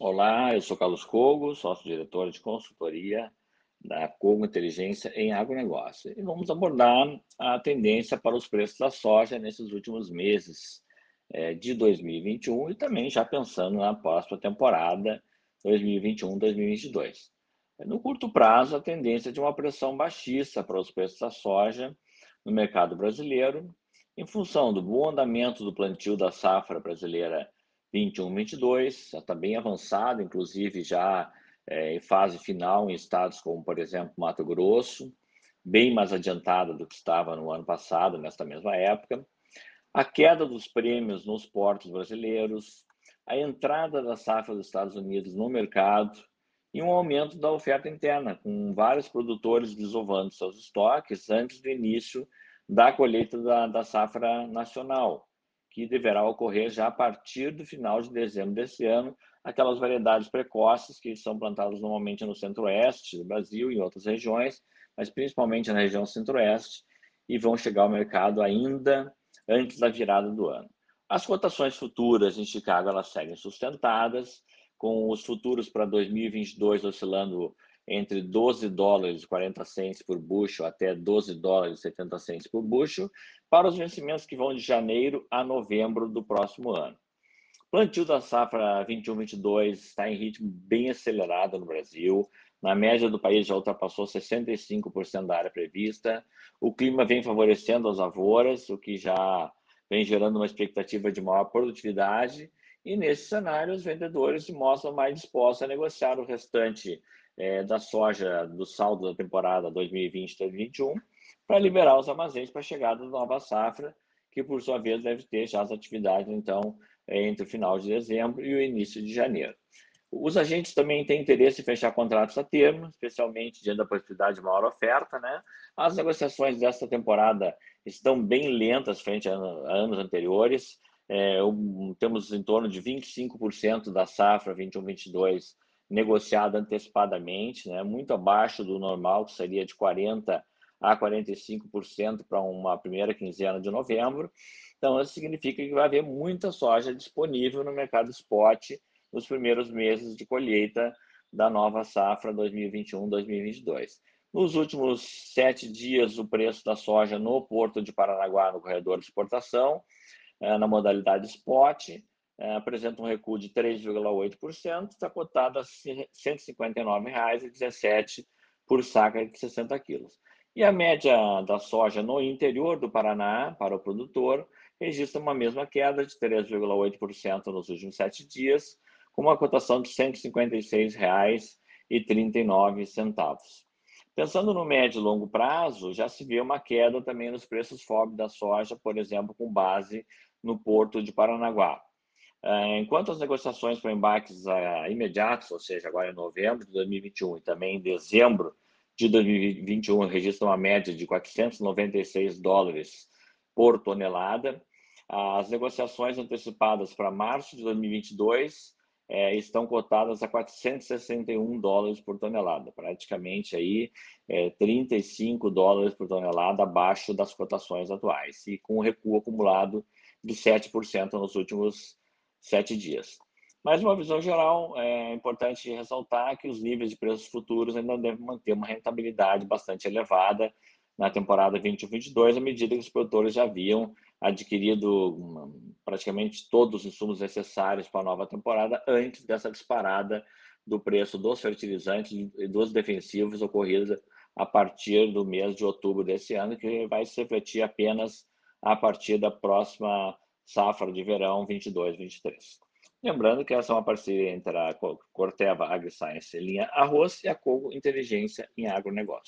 Olá, eu sou Carlos Cogo, sócio-diretor de consultoria da Cogo Inteligência em Agronegócio. E vamos abordar a tendência para os preços da soja nesses últimos meses é, de 2021 e também já pensando na próxima temporada 2021-2022. No curto prazo, a tendência é de uma pressão baixista para os preços da soja no mercado brasileiro, em função do bom andamento do plantio da safra brasileira 21, 22, já está bem avançado, inclusive já é, em fase final em estados como, por exemplo, Mato Grosso, bem mais adiantada do que estava no ano passado, nesta mesma época. A queda dos prêmios nos portos brasileiros, a entrada da safra dos Estados Unidos no mercado e um aumento da oferta interna, com vários produtores desovando seus estoques antes do início da colheita da, da safra nacional que deverá ocorrer já a partir do final de dezembro desse ano, aquelas variedades precoces que são plantadas normalmente no centro-oeste do Brasil e em outras regiões, mas principalmente na região centro-oeste, e vão chegar ao mercado ainda antes da virada do ano. As cotações futuras em Chicago elas seguem sustentadas, com os futuros para 2022 oscilando entre 12 dólares e 40 centes por bushel até 12 dólares e 70 centes por bushel, para os vencimentos que vão de janeiro a novembro do próximo ano. O plantio da safra 21-22 está em ritmo bem acelerado no Brasil. Na média do país já ultrapassou 65% da área prevista. O clima vem favorecendo as lavouras, o que já vem gerando uma expectativa de maior produtividade. E nesse cenário, os vendedores se mostram mais dispostos a negociar o restante é, da soja do saldo da temporada 2020-2021 para liberar os armazéns para a chegada da nova safra, que por sua vez deve ter já as atividades então entre o final de dezembro e o início de janeiro. Os agentes também têm interesse em fechar contratos a termo, especialmente diante da possibilidade de maior oferta. Né? As negociações desta temporada estão bem lentas frente a, anos anteriores. É, um, temos em torno de 25% da safra 21-22 negociada antecipadamente, né, muito abaixo do normal, que seria de 40% a 45% para uma primeira quinzena de novembro. Então, isso significa que vai haver muita soja disponível no mercado spot nos primeiros meses de colheita da nova safra 2021-2022. Nos últimos sete dias, o preço da soja no Porto de Paranaguá, no corredor de exportação, na modalidade spot, é, apresenta um recuo de 3,8%, está cotado a R$ 159,17 por saca de 60 quilos. E a média da soja no interior do Paraná, para o produtor, registra uma mesma queda de 3,8% nos últimos sete dias, com uma cotação de R$ 156,39. Pensando no médio e longo prazo, já se vê uma queda também nos preços FOB da soja, por exemplo, com base no Porto de Paranaguá. É, enquanto as negociações para embarques uh, imediatos, ou seja, agora em novembro de 2021 e também em dezembro de 2021, registram uma média de 496 dólares por tonelada, as negociações antecipadas para março de 2022 é, estão cotadas a 461 dólares por tonelada, praticamente aí é, 35 dólares por tonelada abaixo das cotações atuais e com um recuo acumulado de 7% nos últimos sete dias. Mas, uma visão geral, é importante ressaltar que os níveis de preços futuros ainda devem manter uma rentabilidade bastante elevada na temporada 2022, à medida que os produtores já haviam adquirido praticamente todos os insumos necessários para a nova temporada antes dessa disparada do preço dos fertilizantes e dos defensivos ocorrida a partir do mês de outubro desse ano, que vai se refletir apenas a partir da próxima safra de verão 22-23. Lembrando que essa é uma parceria entre a Corteva AgriScience linha arroz e a Cogo Inteligência em agronegócio.